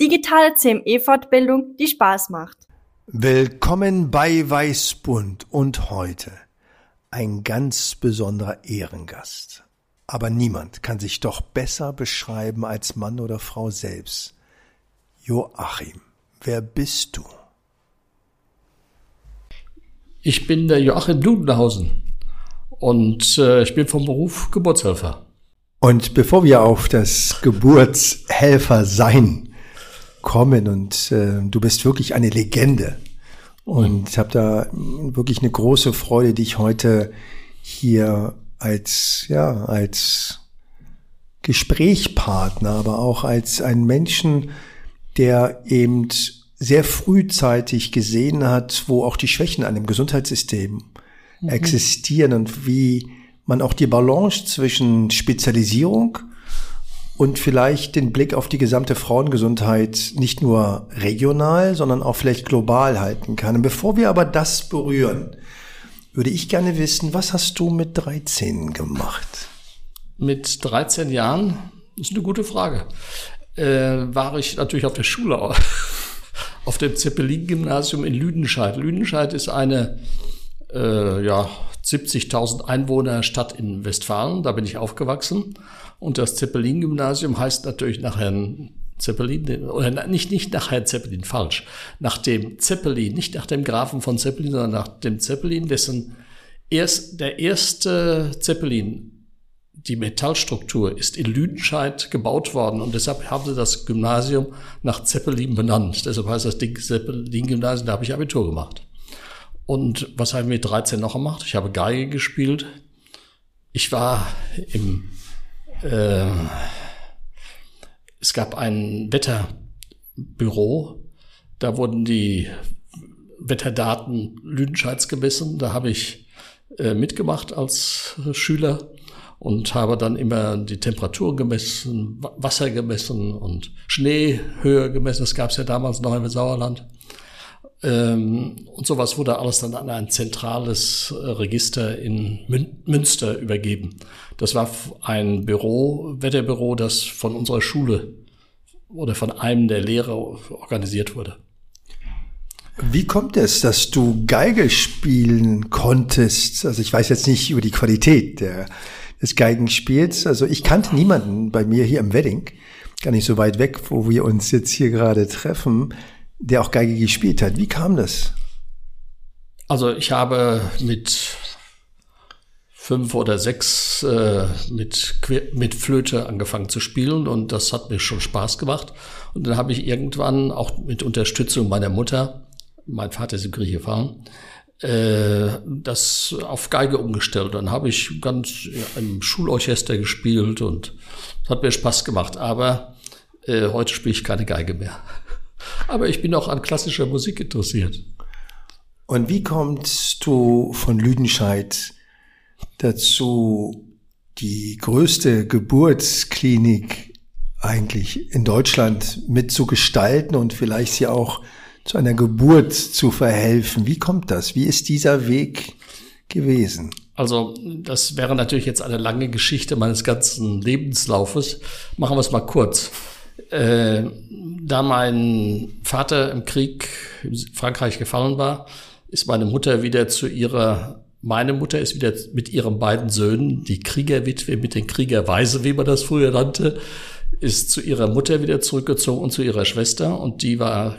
digitale CME-Fortbildung, die Spaß macht. Willkommen bei Weißbund und heute ein ganz besonderer Ehrengast. Aber niemand kann sich doch besser beschreiben als Mann oder Frau selbst. Joachim, wer bist du? Ich bin der Joachim Dudenhausen und äh, ich bin vom Beruf Geburtshelfer. Und bevor wir auf das Geburtshelfer sein kommen und äh, du bist wirklich eine Legende und ich habe da wirklich eine große Freude, dich heute hier als ja als Gesprächspartner, aber auch als einen Menschen, der eben sehr frühzeitig gesehen hat, wo auch die Schwächen an dem Gesundheitssystem mhm. existieren und wie man auch die Balance zwischen Spezialisierung und vielleicht den Blick auf die gesamte Frauengesundheit nicht nur regional, sondern auch vielleicht global halten kann. Und bevor wir aber das berühren, würde ich gerne wissen, was hast du mit 13 gemacht? Mit 13 Jahren? Ist eine gute Frage. Äh, war ich natürlich auf der Schule auf dem Zeppelin-Gymnasium in Lüdenscheid. Lüdenscheid ist eine äh, ja, 70.000 Einwohner Stadt in Westfalen. Da bin ich aufgewachsen. Und das Zeppelin-Gymnasium heißt natürlich nach Herrn Zeppelin, oder nicht, nicht nach Herrn Zeppelin, falsch. Nach dem Zeppelin, nicht nach dem Grafen von Zeppelin, sondern nach dem Zeppelin, dessen erst, der erste Zeppelin die Metallstruktur ist in Lüdenscheid gebaut worden und deshalb haben sie das Gymnasium nach Zeppelin benannt. Deshalb heißt das Ding Zeppelin-Gymnasium, da habe ich Abitur gemacht. Und was habe ich mit 13 noch gemacht? Ich habe Geige gespielt. Ich war im, äh, es gab ein Wetterbüro, da wurden die Wetterdaten Lüdenscheids gemessen. Da habe ich äh, mitgemacht als Schüler und habe dann immer die Temperatur gemessen, Wasser gemessen und Schneehöhe gemessen. Das gab es ja damals noch im Sauerland. Ähm, und sowas wurde alles dann an ein zentrales äh, Register in Münster übergeben. Das war ein Büro, Wetterbüro, das von unserer Schule oder von einem der Lehrer organisiert wurde. Wie kommt es, dass du Geige spielen konntest? Also ich weiß jetzt nicht über die Qualität der des Geigenspiels. Also ich kannte niemanden bei mir hier im Wedding, gar nicht so weit weg, wo wir uns jetzt hier gerade treffen, der auch Geige gespielt hat. Wie kam das? Also ich habe mit fünf oder sechs äh, mit, mit Flöte angefangen zu spielen und das hat mir schon Spaß gemacht. Und dann habe ich irgendwann auch mit Unterstützung meiner Mutter, mein Vater ist im Krieg gefahren, äh, das auf Geige umgestellt. Dann habe ich ganz im Schulorchester gespielt und es hat mir Spaß gemacht. Aber äh, heute spiele ich keine Geige mehr. Aber ich bin auch an klassischer Musik interessiert. Und wie kommst du von Lüdenscheid dazu, die größte Geburtsklinik eigentlich in Deutschland mitzugestalten und vielleicht sie auch zu einer Geburt zu verhelfen. Wie kommt das? Wie ist dieser Weg gewesen? Also das wäre natürlich jetzt eine lange Geschichte meines ganzen Lebenslaufes. Machen wir es mal kurz. Äh, da mein Vater im Krieg in Frankreich gefallen war, ist meine Mutter wieder zu ihrer, meine Mutter ist wieder mit ihren beiden Söhnen, die Kriegerwitwe mit den Kriegerweise, wie man das früher nannte, ist zu ihrer Mutter wieder zurückgezogen und zu ihrer Schwester und die war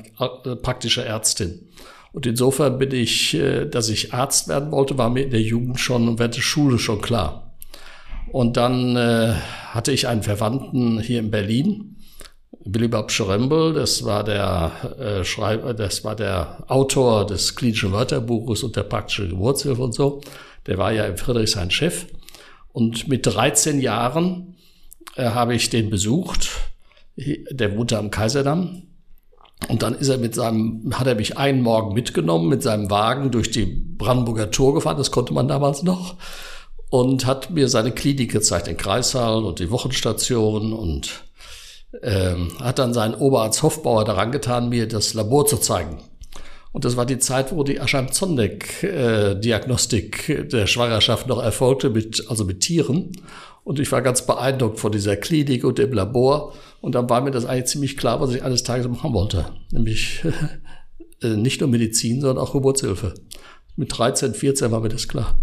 praktische Ärztin. Und insofern bin ich, äh, dass ich Arzt werden wollte, war mir in der Jugend schon und während der Schule schon klar. Und dann äh, hatte ich einen Verwandten hier in Berlin, Billy Bob Schrembel, das war der äh, Schreiber, das war der Autor des klinischen Wörterbuches und der praktischen Geburtshilfe und so. Der war ja im Friedrichshain Chef. Und mit 13 Jahren äh, habe ich den besucht. der wohnte am Kaiserdamm. Und dann ist er mit seinem, hat er mich einen Morgen mitgenommen mit seinem Wagen durch die Brandenburger Tor gefahren, das konnte man damals noch, und hat mir seine Klinik gezeigt, den Kreissaal und die Wochenstation und ähm, hat dann seinen Oberarzt Hofbauer daran getan, mir das Labor zu zeigen. Und das war die Zeit, wo die Ascham-Zondek-Diagnostik äh, der Schwangerschaft noch erfolgte, mit, also mit Tieren. Und ich war ganz beeindruckt von dieser Klinik und dem Labor. Und dann war mir das eigentlich ziemlich klar, was ich eines Tages machen wollte. Nämlich äh, nicht nur Medizin, sondern auch Geburtshilfe. Mit 13, 14 war mir das klar.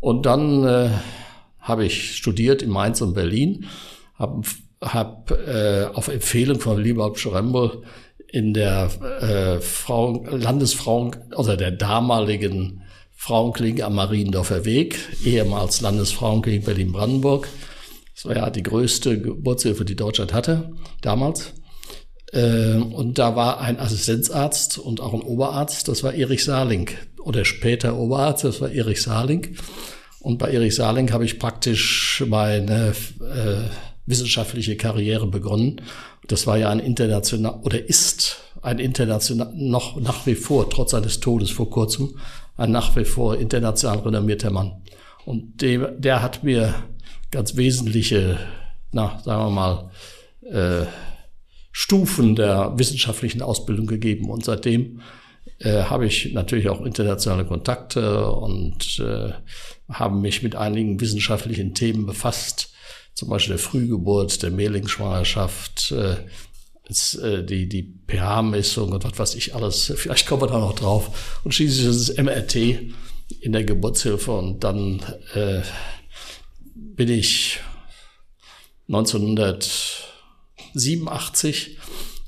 Und dann äh, habe ich studiert in Mainz und Berlin, habe hab, äh, auf Empfehlung von Liebald Schrembel in der äh, Frauen, Landesfrauen, also der damaligen Frauenklinik am Mariendorfer Weg, ehemals Landesfrauenklinik Berlin-Brandenburg. Das war ja die größte Geburtshilfe, die Deutschland hatte, damals. Äh, und da war ein Assistenzarzt und auch ein Oberarzt, das war Erich Saling. Oder später Oberarzt, das war Erich Saling. Und bei Erich Saling habe ich praktisch meine äh, wissenschaftliche Karriere begonnen. Das war ja ein international oder ist ein international noch nach wie vor trotz seines Todes vor kurzem ein nach wie vor international renommierter Mann. Und dem, der hat mir ganz wesentliche, na sagen wir mal äh, Stufen der wissenschaftlichen Ausbildung gegeben. Und seitdem äh, habe ich natürlich auch internationale Kontakte und äh, habe mich mit einigen wissenschaftlichen Themen befasst zum Beispiel der Frühgeburt, der Mehrlingsschwangerschaft, äh, äh, die, die pH-Messung und was weiß ich alles. Vielleicht kommen wir da noch drauf. Und schließlich ist es MRT in der Geburtshilfe und dann äh, bin ich 1987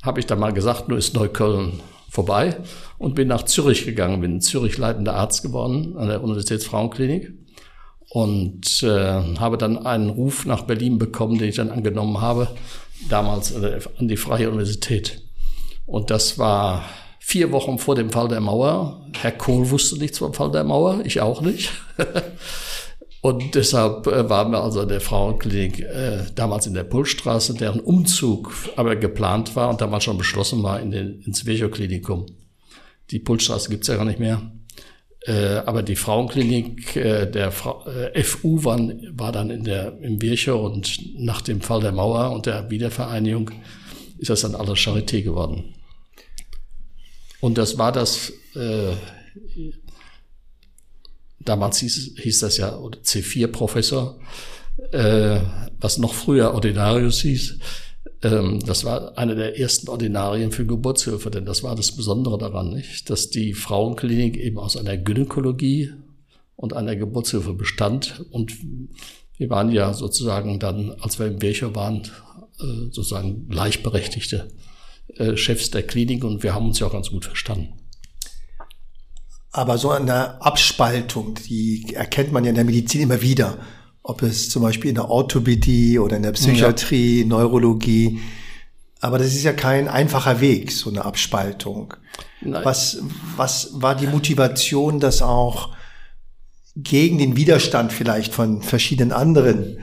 habe ich da mal gesagt, nur ist Neukölln vorbei und bin nach Zürich gegangen, bin in Zürich leitender Arzt geworden an der Universitätsfrauenklinik und äh, habe dann einen Ruf nach Berlin bekommen, den ich dann angenommen habe, damals an die Freie Universität. Und das war vier Wochen vor dem Fall der Mauer. Herr Kohl wusste nichts vom Fall der Mauer, ich auch nicht. Und deshalb äh, waren wir also in der Frauenklinik äh, damals in der Pulstraße, deren Umzug aber geplant war und damals schon beschlossen war in den, ins Virchow-Klinikum. Die Pulstraße gibt's ja gar nicht mehr. Äh, aber die Frauenklinik äh, der Fra äh, FU war, war dann in der, im Virchow und nach dem Fall der Mauer und der Wiedervereinigung ist das dann alles Charité geworden. Und das war das, äh, damals hieß, hieß das ja C4-Professor, äh, was noch früher Ordinarius hieß. Ähm, das war eine der ersten Ordinarien für Geburtshilfe, denn das war das Besondere daran, nicht? dass die Frauenklinik eben aus einer Gynäkologie und einer Geburtshilfe bestand. Und wir waren ja sozusagen dann, als wir im Birchow waren, äh, sozusagen gleichberechtigte äh, Chefs der Klinik und wir haben uns ja auch ganz gut verstanden. Aber so eine Abspaltung, die erkennt man ja in der Medizin immer wieder ob es zum Beispiel in der Orthopädie oder in der Psychiatrie, ja. Neurologie. Aber das ist ja kein einfacher Weg, so eine Abspaltung. Nein. Was, was war die Motivation, das auch gegen den Widerstand vielleicht von verschiedenen anderen,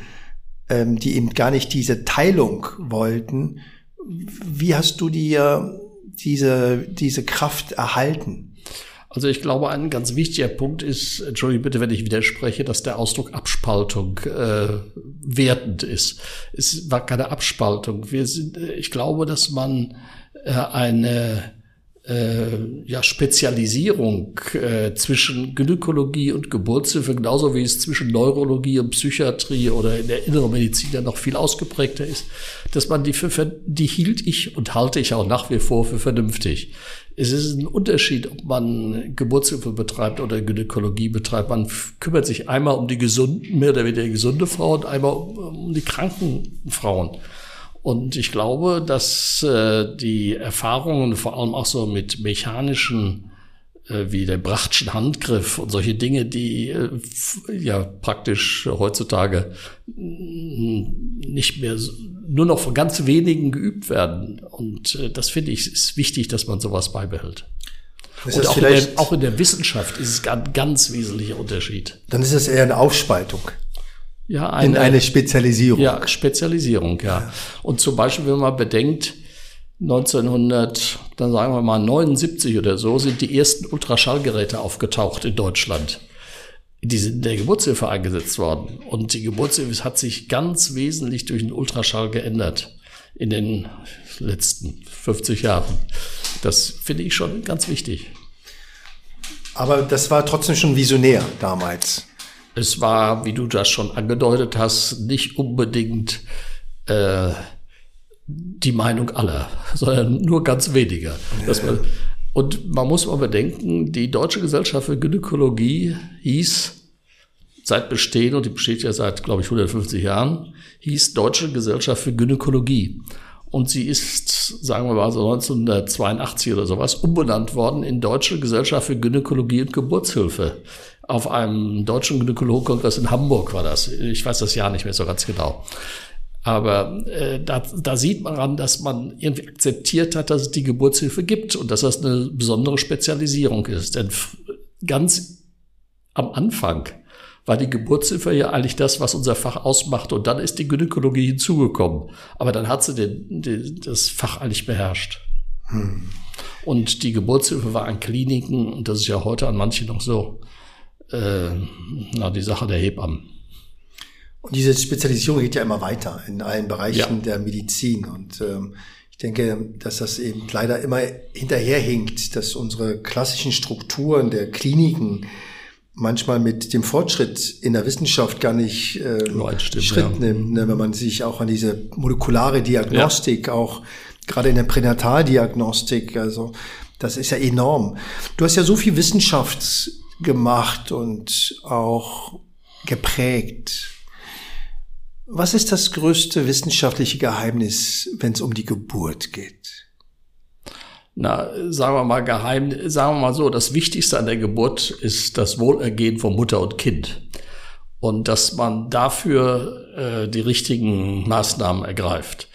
ähm, die eben gar nicht diese Teilung wollten? Wie hast du dir diese, diese Kraft erhalten? Also ich glaube, ein ganz wichtiger Punkt ist, entschuldige bitte, wenn ich widerspreche, dass der Ausdruck Abspaltung äh, wertend ist. Es war keine Abspaltung. Wir sind, äh, ich glaube, dass man äh, eine äh, ja, Spezialisierung äh, zwischen Gynäkologie und Geburtshilfe, genauso wie es zwischen Neurologie und Psychiatrie oder in der inneren Medizin ja noch viel ausgeprägter ist, dass man die für, die hielt ich und halte ich auch nach wie vor für vernünftig. Es ist ein Unterschied, ob man Geburtshilfe betreibt oder Gynäkologie betreibt. Man kümmert sich einmal um die gesunden, mehr oder weniger gesunde Frau und einmal um, um die kranken Frauen. Und ich glaube, dass äh, die Erfahrungen vor allem auch so mit mechanischen äh, wie der Brachtschen Handgriff und solche Dinge, die äh, ja praktisch heutzutage nicht mehr nur noch von ganz wenigen geübt werden. Und äh, das finde ich ist wichtig, dass man sowas beibehält. Ist und auch in, der, auch in der Wissenschaft ist es ein ganz wesentlicher Unterschied. Dann ist es eher eine Aufspaltung. Ja, eine, in eine Spezialisierung. Ja, Spezialisierung, ja. ja. Und zum Beispiel, wenn man bedenkt, 1900, dann sagen wir mal 79 oder so, sind die ersten Ultraschallgeräte aufgetaucht in Deutschland. Die sind in der Geburtshilfe eingesetzt worden. Und die Geburtshilfe hat sich ganz wesentlich durch den Ultraschall geändert in den letzten 50 Jahren. Das finde ich schon ganz wichtig. Aber das war trotzdem schon visionär damals. Es war, wie du das schon angedeutet hast, nicht unbedingt äh, die Meinung aller, sondern nur ganz weniger. Man, und man muss mal bedenken, die Deutsche Gesellschaft für Gynäkologie hieß seit Bestehen, und die besteht ja seit, glaube ich, 150 Jahren, hieß Deutsche Gesellschaft für Gynäkologie. Und sie ist, sagen wir mal so 1982 oder sowas, umbenannt worden in Deutsche Gesellschaft für Gynäkologie und Geburtshilfe. Auf einem deutschen Gynäkologkongress in Hamburg war das. Ich weiß das Jahr nicht mehr so ganz genau. Aber äh, da, da sieht man an, dass man irgendwie akzeptiert hat, dass es die Geburtshilfe gibt und dass das eine besondere Spezialisierung ist. Denn ganz am Anfang war die Geburtshilfe ja eigentlich das, was unser Fach ausmacht. Und dann ist die Gynäkologie hinzugekommen. Aber dann hat sie den, den, das Fach eigentlich beherrscht. Hm. Und die Geburtshilfe war an Kliniken, und das ist ja heute an manchen noch so, äh, na, die Sache der Hebammen. Und diese Spezialisierung geht ja immer weiter in allen Bereichen ja. der Medizin. Und ähm, ich denke, dass das eben leider immer hinterherhinkt, dass unsere klassischen Strukturen der Kliniken manchmal mit dem Fortschritt in der Wissenschaft gar nicht äh, stimmt, Schritt ja. nimmt, ne? wenn man sich auch an diese molekulare Diagnostik, ja. auch gerade in der Pränataldiagnostik, also das ist ja enorm. Du hast ja so viel Wissenschaft gemacht und auch geprägt. Was ist das größte wissenschaftliche Geheimnis, wenn es um die Geburt geht? na, sagen wir mal geheim, sagen wir mal so, das Wichtigste an der Geburt ist das Wohlergehen von Mutter und Kind. Und dass man dafür äh, die richtigen Maßnahmen ergreift.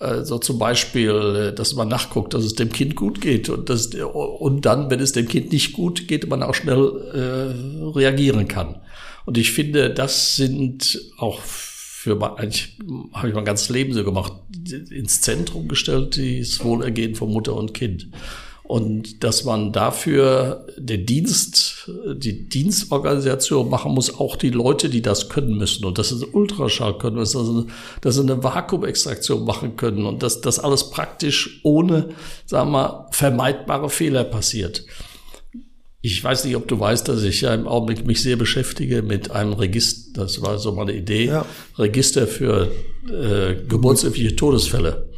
Äh, so zum Beispiel, äh, dass man nachguckt, dass es dem Kind gut geht und, dass, und dann, wenn es dem Kind nicht gut geht, man auch schnell äh, reagieren kann. Und ich finde, das sind auch für eigentlich habe ich mein ganzes Leben so gemacht, ins Zentrum gestellt, das Wohlergehen von Mutter und Kind. Und dass man dafür den Dienst, die Dienstorganisation machen muss, auch die Leute, die das können müssen. Und das ist Ultraschall können müssen, dass sie eine Vakuumextraktion machen können und dass das alles praktisch ohne, sagen wir, vermeidbare Fehler passiert. Ich weiß nicht, ob du weißt, dass ich ja im Augenblick mich sehr beschäftige mit einem Register, das war so meine Idee, ja. Register für äh, geburtshilfliche Todesfälle.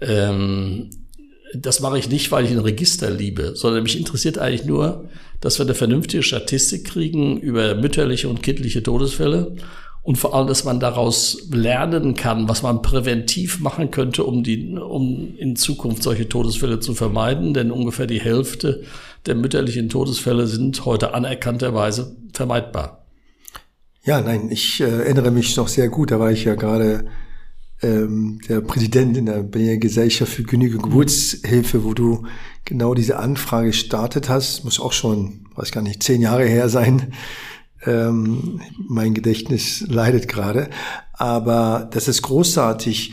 Ähm, das mache ich nicht, weil ich ein Register liebe, sondern mich interessiert eigentlich nur, dass wir eine vernünftige Statistik kriegen über mütterliche und kindliche Todesfälle und vor allem, dass man daraus lernen kann, was man präventiv machen könnte, um die, um in Zukunft solche Todesfälle zu vermeiden, denn ungefähr die Hälfte der mütterlichen Todesfälle sind heute anerkannterweise vermeidbar. Ja, nein, ich äh, erinnere mich noch sehr gut, da war ich ja gerade ähm, der Präsident in der Berliner Gesellschaft für Genüge Geburtshilfe, wo du genau diese Anfrage gestartet hast, muss auch schon, weiß gar nicht, zehn Jahre her sein. Ähm, mein Gedächtnis leidet gerade, aber das ist großartig.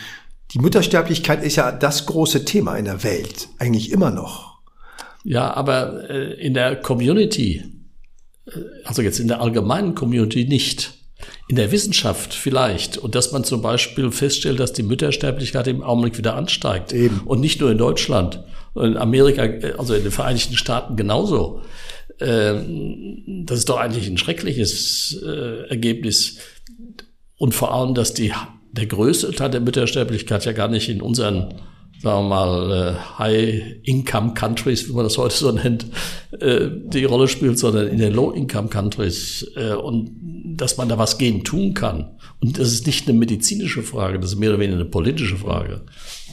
Die Muttersterblichkeit ist ja das große Thema in der Welt, eigentlich immer noch. Ja, aber äh, in der Community, äh, also jetzt in der allgemeinen Community nicht. In der Wissenschaft vielleicht. Und dass man zum Beispiel feststellt, dass die Müttersterblichkeit im Augenblick wieder ansteigt. Eben. Und nicht nur in Deutschland. In Amerika, äh, also in den Vereinigten Staaten genauso. Ähm, das ist doch eigentlich ein schreckliches Ergebnis. Und vor allem, dass die, der größte Teil der Müttersterblichkeit ja gar nicht in unseren sagen wir mal, äh, High-Income-Countries, wie man das heute so nennt, äh, die Rolle spielt, sondern in den Low-Income-Countries äh, und dass man da was gegen tun kann. Und das ist nicht eine medizinische Frage, das ist mehr oder weniger eine politische Frage.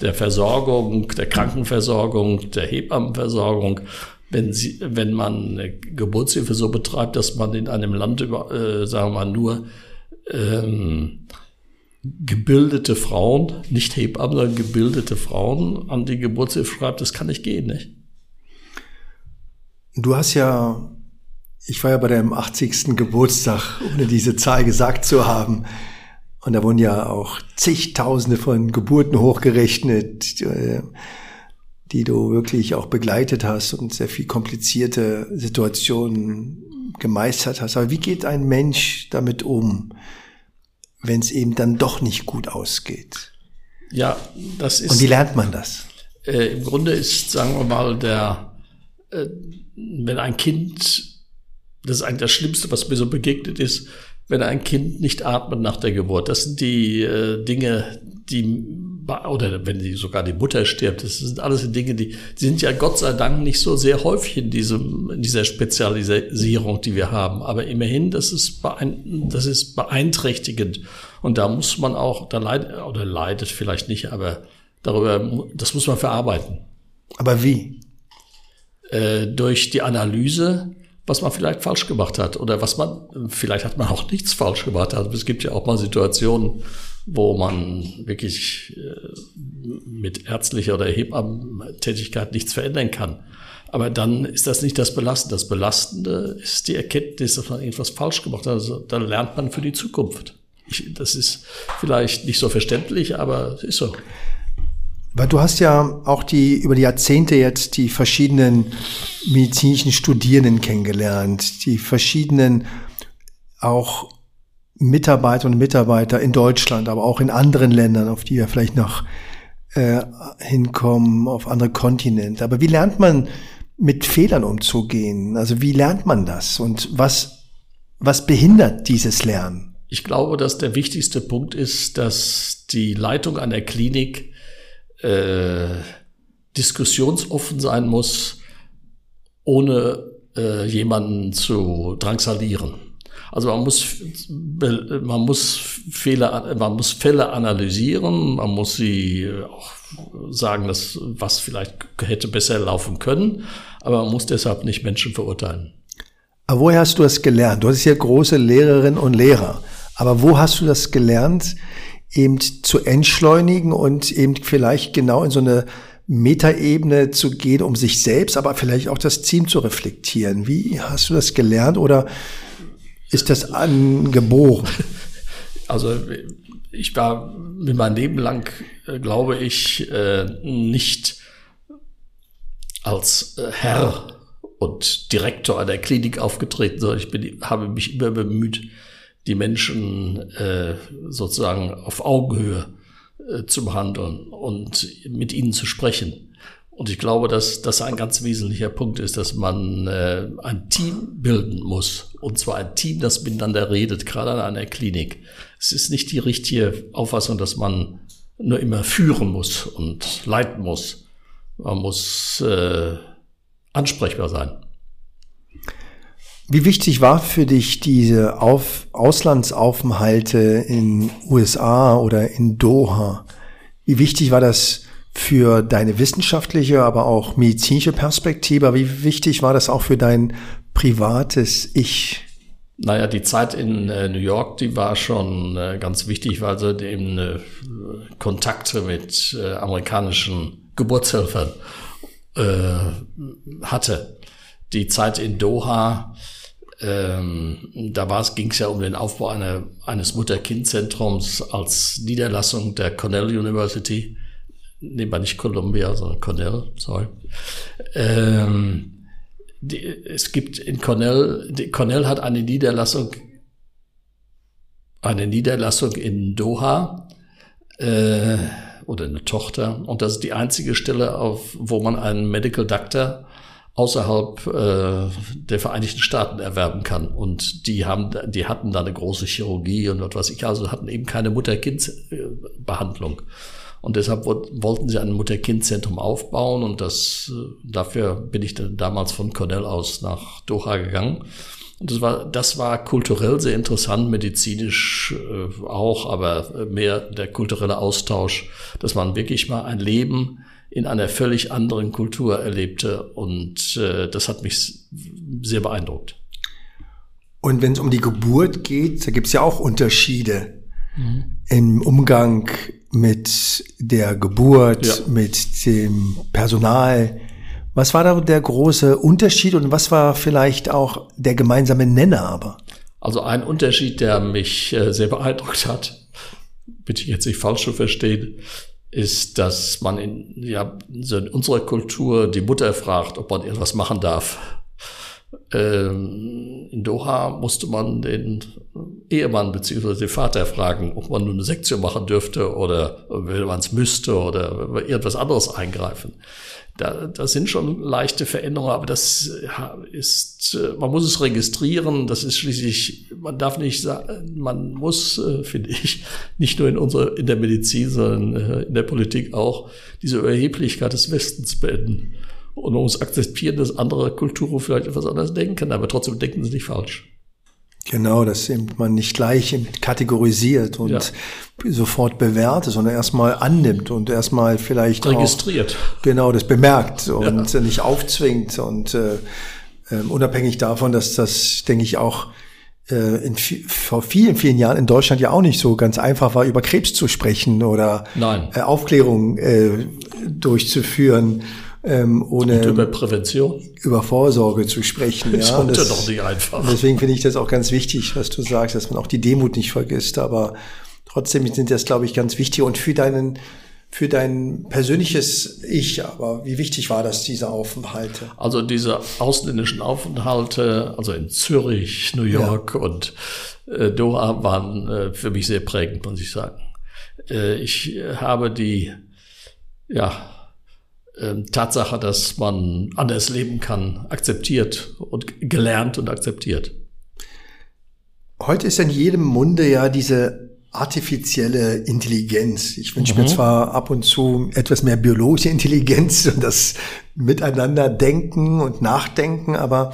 Der Versorgung, der Krankenversorgung, der Hebammenversorgung, wenn, sie, wenn man Geburtshilfe so betreibt, dass man in einem Land, über, äh, sagen wir mal, nur ähm, gebildete Frauen, nicht Hebammen, sondern gebildete Frauen an die Geburtshilfe schreibt, das kann nicht gehen, nicht? Du hast ja Ich war ja bei deinem 80. Geburtstag, ohne diese Zahl gesagt zu haben. Und da wurden ja auch zigtausende von Geburten hochgerechnet, äh, die du wirklich auch begleitet hast und sehr viel komplizierte Situationen gemeistert hast. Aber wie geht ein Mensch damit um, wenn es eben dann doch nicht gut ausgeht? Ja, das ist. Und wie lernt man das? Äh, Im Grunde ist, sagen wir mal, der, äh, wenn ein Kind, das ist eigentlich das Schlimmste, was mir so begegnet ist, wenn ein Kind nicht atmet nach der Geburt. Das sind die äh, Dinge, die oder wenn die, sogar die Mutter stirbt, das sind alles Dinge, die, die sind ja Gott sei Dank nicht so sehr häufig in diesem, in dieser Spezialisierung, die wir haben. Aber immerhin, das ist, beein, das ist beeinträchtigend. Und da muss man auch, da leidet, oder leidet vielleicht nicht, aber darüber, das muss man verarbeiten. Aber wie? Äh, durch die Analyse was man vielleicht falsch gemacht hat oder was man, vielleicht hat man auch nichts falsch gemacht. Also es gibt ja auch mal Situationen, wo man wirklich äh, mit ärztlicher oder Hebammentätigkeit nichts verändern kann. Aber dann ist das nicht das Belastende. Das Belastende ist die Erkenntnis, dass man irgendwas falsch gemacht hat. Also dann lernt man für die Zukunft. Ich, das ist vielleicht nicht so verständlich, aber es ist so. Weil du hast ja auch die über die Jahrzehnte jetzt die verschiedenen medizinischen Studierenden kennengelernt, die verschiedenen auch Mitarbeiter und Mitarbeiter in Deutschland, aber auch in anderen Ländern, auf die wir vielleicht noch äh, hinkommen, auf andere Kontinente. Aber wie lernt man mit Fehlern umzugehen? Also wie lernt man das? Und was, was behindert dieses Lernen? Ich glaube, dass der wichtigste Punkt ist, dass die Leitung einer Klinik äh, diskussionsoffen sein muss, ohne äh, jemanden zu drangsalieren. Also man muss, man muss Fehler, man muss Fälle analysieren, man muss sie auch sagen, dass was vielleicht hätte besser laufen können, aber man muss deshalb nicht Menschen verurteilen. Aber woher hast du das gelernt? Du hast ja große Lehrerinnen und Lehrer. Aber wo hast du das gelernt, eben zu entschleunigen und eben vielleicht genau in so eine Metaebene zu gehen, um sich selbst, aber vielleicht auch das Team zu reflektieren. Wie hast du das gelernt oder ist das angeboren? Also ich war mit meinem Leben lang, äh, glaube ich, äh, nicht als äh, Herr und Direktor einer Klinik aufgetreten, sondern ich bin, habe mich immer bemüht, die Menschen sozusagen auf Augenhöhe zu behandeln und mit ihnen zu sprechen. Und ich glaube, dass das ein ganz wesentlicher Punkt ist, dass man äh, ein Team bilden muss. Und zwar ein Team, das miteinander redet, gerade an einer Klinik. Es ist nicht die richtige Auffassung, dass man nur immer führen muss und leiten muss. Man muss äh, ansprechbar sein. Wie wichtig war für dich diese Auf Auslandsaufenthalte in USA oder in Doha? Wie wichtig war das für deine wissenschaftliche, aber auch medizinische Perspektive? Wie wichtig war das auch für dein privates Ich? Naja, die Zeit in äh, New York, die war schon äh, ganz wichtig, weil sie eben äh, Kontakte mit äh, amerikanischen Geburtshelfern äh, hatte. Die Zeit in Doha, ähm, da ging es ja um den Aufbau einer, eines Mutter-Kind-Zentrums als Niederlassung der Cornell University. Nee, war nicht Columbia, sondern Cornell, sorry. Ähm, die, es gibt in Cornell, die, Cornell hat eine Niederlassung, eine Niederlassung in Doha, äh, oder eine Tochter. Und das ist die einzige Stelle, auf, wo man einen Medical Doctor außerhalb äh, der Vereinigten Staaten erwerben kann. Und die haben, die hatten da eine große Chirurgie und was weiß ich, also hatten eben keine Mutter-Kind-Behandlung. Und deshalb wollten sie ein Mutter-Kind-Zentrum aufbauen und das, dafür bin ich dann damals von Cornell aus nach Doha gegangen. Und das war, das war kulturell sehr interessant, medizinisch äh, auch, aber mehr der kulturelle Austausch, dass man wirklich mal ein Leben in einer völlig anderen Kultur erlebte. Und äh, das hat mich sehr beeindruckt. Und wenn es um die Geburt geht, da gibt es ja auch Unterschiede mhm. im Umgang mit der Geburt, ja. mit dem Personal. Was war da der große Unterschied und was war vielleicht auch der gemeinsame Nenner aber? Also ein Unterschied, der mich äh, sehr beeindruckt hat, bitte jetzt nicht falsch zu verstehen, ist, dass man in, ja, in unserer Kultur die Mutter fragt, ob man etwas machen darf. Ähm, in Doha musste man den Ehemann bzw. den Vater fragen, ob man nur eine Sektion machen dürfte oder wenn man es müsste oder irgendwas anderes eingreifen. Da, da sind schon leichte Veränderungen, aber das ist, man muss es registrieren. Das ist schließlich, man darf nicht sagen, man muss, äh, finde ich, nicht nur in unserer, in der Medizin, sondern äh, in der Politik auch diese Überheblichkeit des Westens beenden. Und man muss akzeptieren, dass andere Kulturen vielleicht etwas anders denken, aber trotzdem denken sie nicht falsch. Genau, dass eben man nicht gleich kategorisiert und ja. sofort bewertet, sondern erstmal annimmt und erstmal vielleicht registriert. Auch, genau, das bemerkt und ja. nicht aufzwingt und äh, äh, unabhängig davon, dass das, denke ich, auch äh, in, vor vielen, vielen Jahren in Deutschland ja auch nicht so ganz einfach war, über Krebs zu sprechen oder Nein. Äh, Aufklärung äh, durchzuführen ähm, ohne und über Prävention, über Vorsorge zu sprechen. Das ja, das, doch nicht einfach. Deswegen finde ich das auch ganz wichtig, was du sagst, dass man auch die Demut nicht vergisst. Aber trotzdem sind das, glaube ich, ganz wichtig und für deinen für dein persönliches Ich, aber wie wichtig war das, diese Aufenthalte? Also diese ausländischen Aufenthalte, also in Zürich, New York ja. und äh, Doha waren äh, für mich sehr prägend, muss ich sagen. Äh, ich habe die, ja, Tatsache, dass man anders leben kann, akzeptiert und gelernt und akzeptiert. Heute ist in jedem Munde ja diese artifizielle Intelligenz. Ich wünsche mhm. mir zwar ab und zu etwas mehr biologische Intelligenz und das Miteinander denken und nachdenken, aber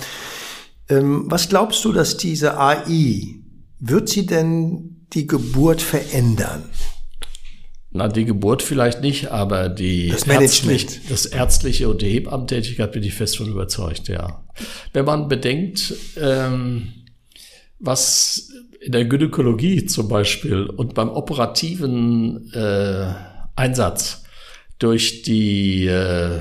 ähm, was glaubst du, dass diese AI, wird sie denn die Geburt verändern? Na, die Geburt vielleicht nicht, aber die das, Ärztlich, das ärztliche und die Hebammentätigkeit bin ich fest von überzeugt, ja. Wenn man bedenkt, ähm, was in der Gynäkologie zum Beispiel und beim operativen äh, Einsatz durch die äh,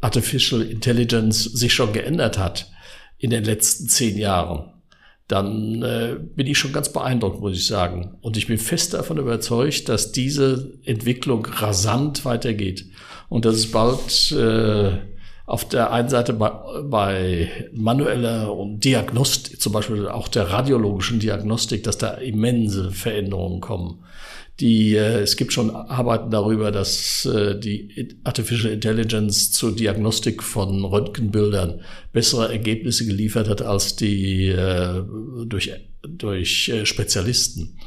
Artificial Intelligence sich schon geändert hat in den letzten zehn Jahren dann äh, bin ich schon ganz beeindruckt, muss ich sagen. Und ich bin fest davon überzeugt, dass diese Entwicklung rasant weitergeht und dass es bald äh, auf der einen Seite bei, bei manueller und Diagnostik, zum Beispiel auch der radiologischen Diagnostik, dass da immense Veränderungen kommen die, äh, es gibt schon Arbeiten darüber, dass äh, die Artificial Intelligence zur Diagnostik von Röntgenbildern bessere Ergebnisse geliefert hat als die äh, durch, durch äh, Spezialisten.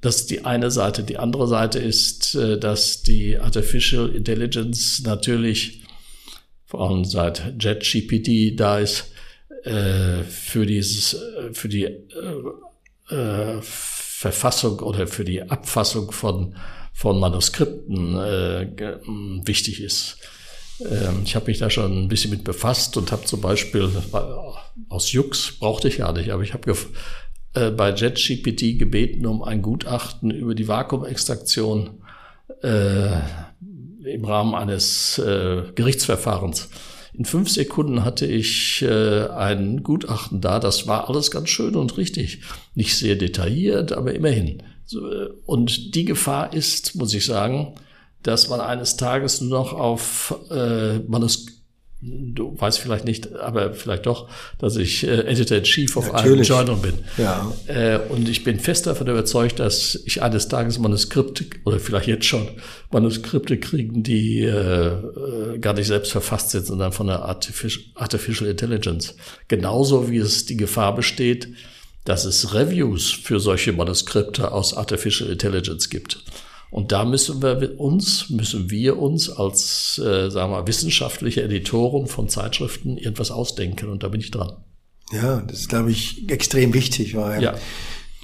Das ist die eine Seite. Die andere Seite ist, äh, dass die Artificial Intelligence natürlich, vor allem seit JetGPT da ist, äh, für dieses, äh, für die äh, äh, Verfassung oder für die Abfassung von, von Manuskripten äh, wichtig ist. Ähm, ich habe mich da schon ein bisschen mit befasst und habe zum Beispiel aus Jux, brauchte ich gar nicht, aber ich habe äh, bei JetGPT gebeten um ein Gutachten über die Vakuumextraktion äh, im Rahmen eines äh, Gerichtsverfahrens. In fünf Sekunden hatte ich äh, ein Gutachten da. Das war alles ganz schön und richtig. Nicht sehr detailliert, aber immerhin. Äh, und die Gefahr ist, muss ich sagen, dass man eines Tages nur noch auf äh, Manuskripte du weißt vielleicht nicht, aber vielleicht doch, dass ich äh, Editor-in-Chief auf einem Journal bin. Ja. Äh, und ich bin fest davon überzeugt, dass ich eines Tages Manuskripte, oder vielleicht jetzt schon, Manuskripte kriegen, die äh, äh, gar nicht selbst verfasst sind, sondern von der Artificial, Artificial Intelligence. Genauso wie es die Gefahr besteht, dass es Reviews für solche Manuskripte aus Artificial Intelligence gibt. Und da müssen wir uns, müssen wir uns als, äh, sagen wir, wissenschaftliche Editoren von Zeitschriften irgendwas ausdenken. Und da bin ich dran. Ja, das ist, glaube ich, extrem wichtig, weil ja.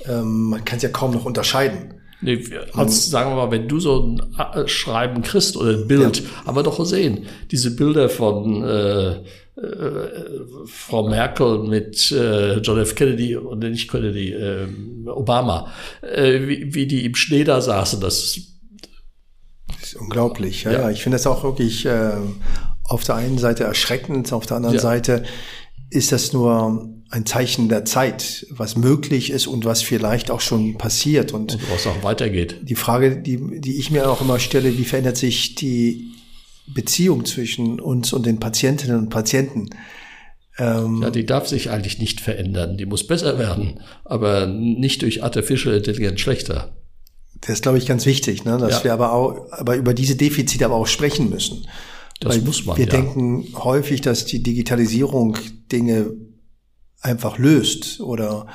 ähm, man kann es ja kaum noch unterscheiden. Nee, als, sagen wir mal, wenn du so ein äh, Schreiben kriegst oder ein Bild, ja. haben wir doch gesehen, diese Bilder von äh, äh, Frau Merkel mit äh, John F. Kennedy und nicht Kennedy, äh, Obama, wie, wie die im Schnee da saßen, das unglaublich. Ja, ja. ja. ich finde das auch wirklich äh, auf der einen Seite erschreckend, auf der anderen ja. Seite ist das nur ein Zeichen der Zeit, was möglich ist und was vielleicht auch schon passiert und, und was auch weitergeht. Die Frage, die, die ich mir auch immer stelle, wie verändert sich die Beziehung zwischen uns und den Patientinnen und Patienten? Ähm, ja, die darf sich eigentlich nicht verändern. Die muss besser werden, aber nicht durch Artificial Intelligence schlechter. Das ist, glaube ich, ganz wichtig, ne? dass ja. wir aber auch, aber über diese Defizite aber auch sprechen müssen. Das Weil muss man. Wir ja. denken häufig, dass die Digitalisierung Dinge einfach löst oder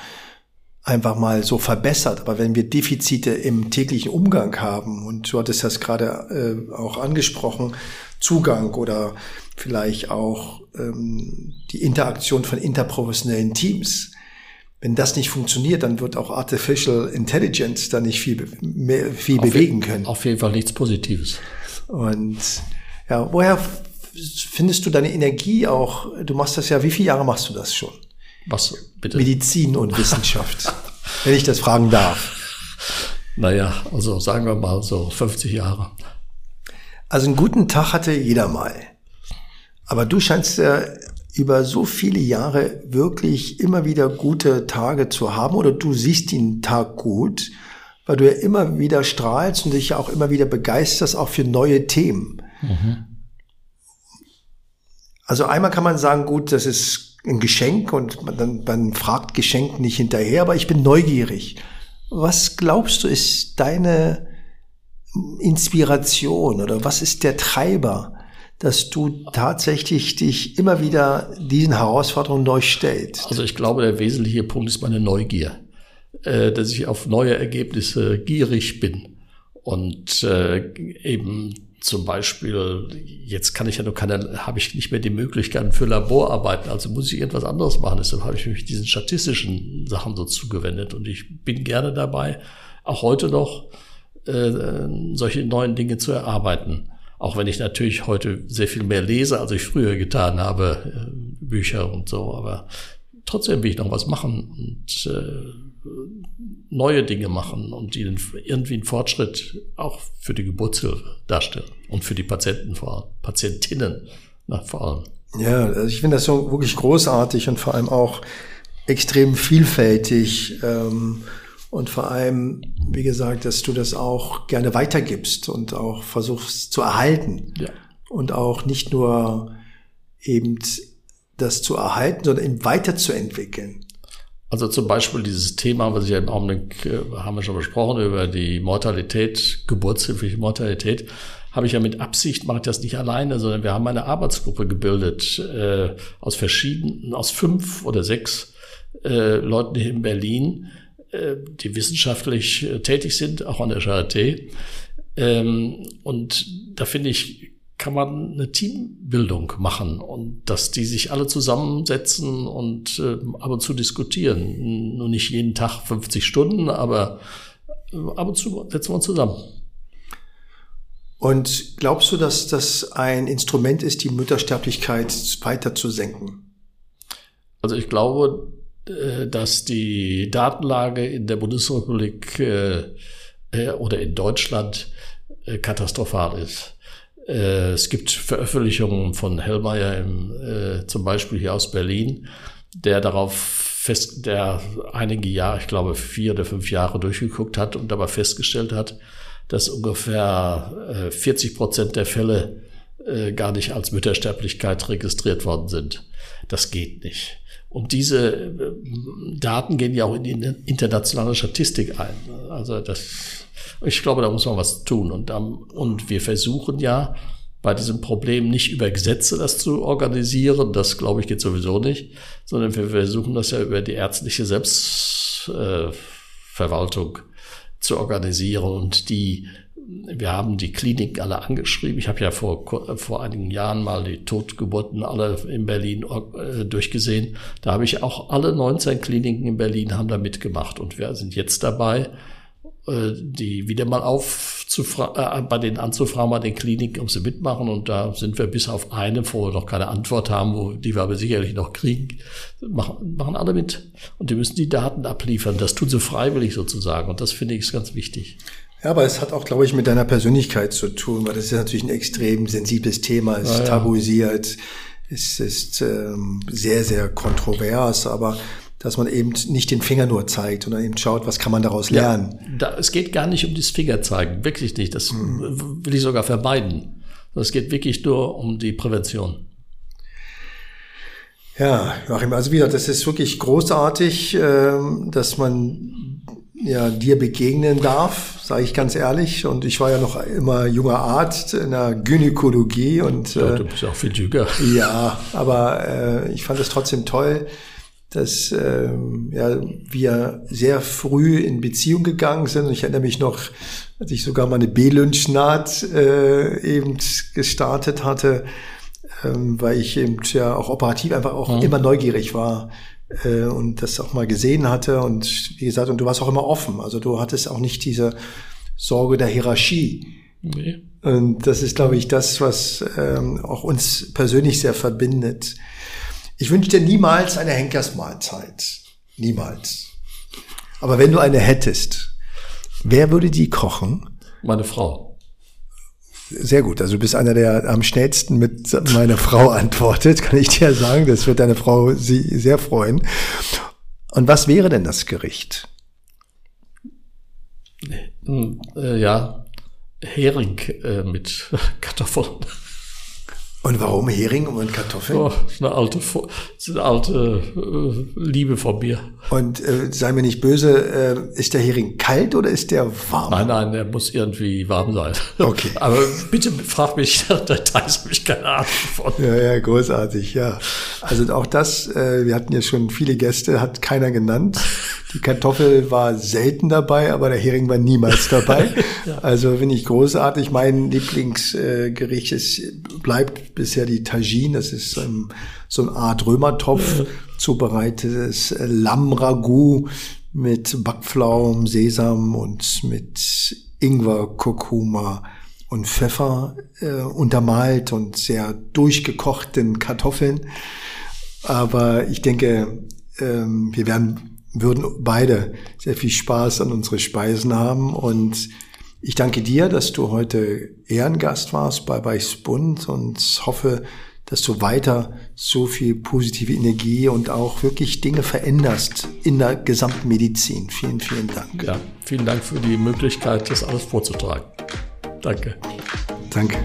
einfach mal so verbessert. Aber wenn wir Defizite im täglichen Umgang haben, und du hattest das gerade äh, auch angesprochen, Zugang oder vielleicht auch ähm, die Interaktion von interprofessionellen Teams. Wenn das nicht funktioniert, dann wird auch Artificial Intelligence da nicht viel, mehr, viel auf bewegen können. Auf jeden Fall nichts Positives. Und ja, woher findest du deine Energie auch? Du machst das ja, wie viele Jahre machst du das schon? Was bitte? Medizin und Wissenschaft, wenn ich das fragen darf. Naja, also sagen wir mal so 50 Jahre. Also einen guten Tag hatte jeder mal. Aber du scheinst ja über so viele Jahre wirklich immer wieder gute Tage zu haben oder du siehst den Tag gut, weil du ja immer wieder strahlst und dich ja auch immer wieder begeisterst, auch für neue Themen. Mhm. Also einmal kann man sagen, gut, das ist ein Geschenk und man, man fragt Geschenk nicht hinterher, aber ich bin neugierig. Was glaubst du, ist deine Inspiration oder was ist der Treiber? dass du tatsächlich dich immer wieder diesen Herausforderungen neu stellst? Also ich glaube, der wesentliche Punkt ist meine Neugier, äh, dass ich auf neue Ergebnisse gierig bin und äh, eben zum Beispiel, jetzt kann ich ja nur keine, habe ich nicht mehr die Möglichkeiten für Laborarbeiten, also muss ich etwas anderes machen. Deshalb habe ich mich diesen statistischen Sachen so zugewendet und ich bin gerne dabei, auch heute noch äh, solche neuen Dinge zu erarbeiten. Auch wenn ich natürlich heute sehr viel mehr lese, als ich früher getan habe, äh, Bücher und so, aber trotzdem will ich noch was machen und äh, neue Dinge machen und ihnen irgendwie einen Fortschritt auch für die Geburtshilfe darstellen und für die Patienten vor allem, Patientinnen na, vor allem. Ja, also ich finde das so wirklich großartig und vor allem auch extrem vielfältig. Ähm, und vor allem, wie gesagt, dass du das auch gerne weitergibst und auch versuchst zu erhalten. Ja. Und auch nicht nur eben das zu erhalten, sondern eben weiterzuentwickeln. Also zum Beispiel dieses Thema, was ich ja im Augenblick, äh, haben wir schon besprochen, über die Mortalität, geburtshilfliche Mortalität, habe ich ja mit Absicht, mache ich das nicht alleine, sondern wir haben eine Arbeitsgruppe gebildet äh, aus verschiedenen, aus fünf oder sechs äh, Leuten hier in Berlin, äh, die wissenschaftlich äh, tätig sind, auch an der Charité. Ähm, und da finde ich, kann man eine Teambildung machen und dass die sich alle zusammensetzen und äh, ab und zu diskutieren. Nur nicht jeden Tag 50 Stunden, aber ab und zu setzen wir uns zusammen. Und glaubst du, dass das ein Instrument ist, die Müttersterblichkeit weiter zu senken? Also ich glaube, äh, dass die Datenlage in der Bundesrepublik äh, äh, oder in Deutschland katastrophal ist. Es gibt Veröffentlichungen von Hellmeier im, zum Beispiel hier aus Berlin, der darauf fest, der einige Jahre, ich glaube vier oder fünf Jahre durchgeguckt hat und dabei festgestellt hat, dass ungefähr 40 Prozent der Fälle gar nicht als Müttersterblichkeit registriert worden sind. Das geht nicht. Und diese äh, Daten gehen ja auch in die internationale Statistik ein. Also das, ich glaube, da muss man was tun. Und, und wir versuchen ja bei diesem Problem nicht über Gesetze das zu organisieren. Das glaube ich geht sowieso nicht, sondern wir versuchen das ja über die ärztliche Selbstverwaltung zu organisieren und die wir haben die Kliniken alle angeschrieben. Ich habe ja vor, vor einigen Jahren mal die Totgeburten alle in Berlin äh, durchgesehen. Da habe ich auch alle 19 Kliniken in Berlin haben da mitgemacht und wir sind jetzt dabei, äh, die wieder mal aufzufragen, äh, bei denen anzufragen, bei den Kliniken, ob sie mitmachen. Und da sind wir bis auf eine, wo wir noch keine Antwort haben, wo, die wir aber sicherlich noch kriegen, machen, machen alle mit. Und die müssen die Daten abliefern. Das tun sie freiwillig sozusagen. Und das finde ich ist ganz wichtig. Ja, aber es hat auch, glaube ich, mit deiner Persönlichkeit zu tun, weil das ist natürlich ein extrem sensibles Thema, es ist ja, ja. tabuisiert, es ist ähm, sehr, sehr kontrovers, aber dass man eben nicht den Finger nur zeigt, sondern eben schaut, was kann man daraus lernen. Ja, da, es geht gar nicht um das Fingerzeigen, wirklich nicht. Das hm. will ich sogar vermeiden. Es geht wirklich nur um die Prävention. Ja, Joachim, also wieder, das ist wirklich großartig, ähm, dass man ja dir begegnen darf, sage ich ganz ehrlich. Und ich war ja noch immer junger Arzt in der Gynäkologie und ja, du bist auch viel jünger. Ja, aber äh, ich fand es trotzdem toll, dass äh, ja, wir sehr früh in Beziehung gegangen sind. Und ich erinnere mich noch, als ich sogar meine B-Lynchnaht äh, eben gestartet hatte, ähm, weil ich eben ja auch operativ einfach auch mhm. immer neugierig war äh, und das auch mal gesehen hatte. Und wie gesagt, und du warst auch immer offen. Also du hattest auch nicht diese Sorge der Hierarchie. Nee. Und das ist, glaube ich, das, was ähm, auch uns persönlich sehr verbindet. Ich wünsche dir niemals eine Henkersmahlzeit. Niemals. Aber wenn du eine hättest, wer würde die kochen? Meine Frau. Sehr gut. Also du bist einer, der am schnellsten mit meiner Frau antwortet, kann ich dir sagen. Das wird deine Frau sie sehr freuen. Und was wäre denn das Gericht? Äh, ja, Hering äh, mit Kartoffeln. Und warum Hering und Kartoffeln? Oh, eine alte, eine alte äh, Liebe von mir. Und äh, sei mir nicht böse, äh, ist der Hering kalt oder ist der warm? Nein, nein, der muss irgendwie warm sein. Okay. Aber bitte frag mich nach Details, habe ich keine Ahnung von. Ja, ja, großartig, ja. Also auch das, äh, wir hatten ja schon viele Gäste, hat keiner genannt. Die Kartoffel war selten dabei, aber der Hering war niemals dabei. ja. Also finde ich großartig. Mein Lieblingsgericht ist, bleibt bisher die Tagine. Das ist so, ein, so eine Art Römertopf, ja. zubereitetes Lammragout mit Backpflaumen, Sesam und mit Ingwer, Kurkuma und Pfeffer äh, untermalt und sehr durchgekochten Kartoffeln. Aber ich denke, ähm, wir werden würden beide sehr viel Spaß an unsere Speisen haben. Und ich danke dir, dass du heute Ehrengast warst bei Bund und hoffe, dass du weiter so viel positive Energie und auch wirklich Dinge veränderst in der gesamten Medizin. Vielen, vielen Dank. Ja, vielen Dank für die Möglichkeit, das alles vorzutragen. Danke. Danke.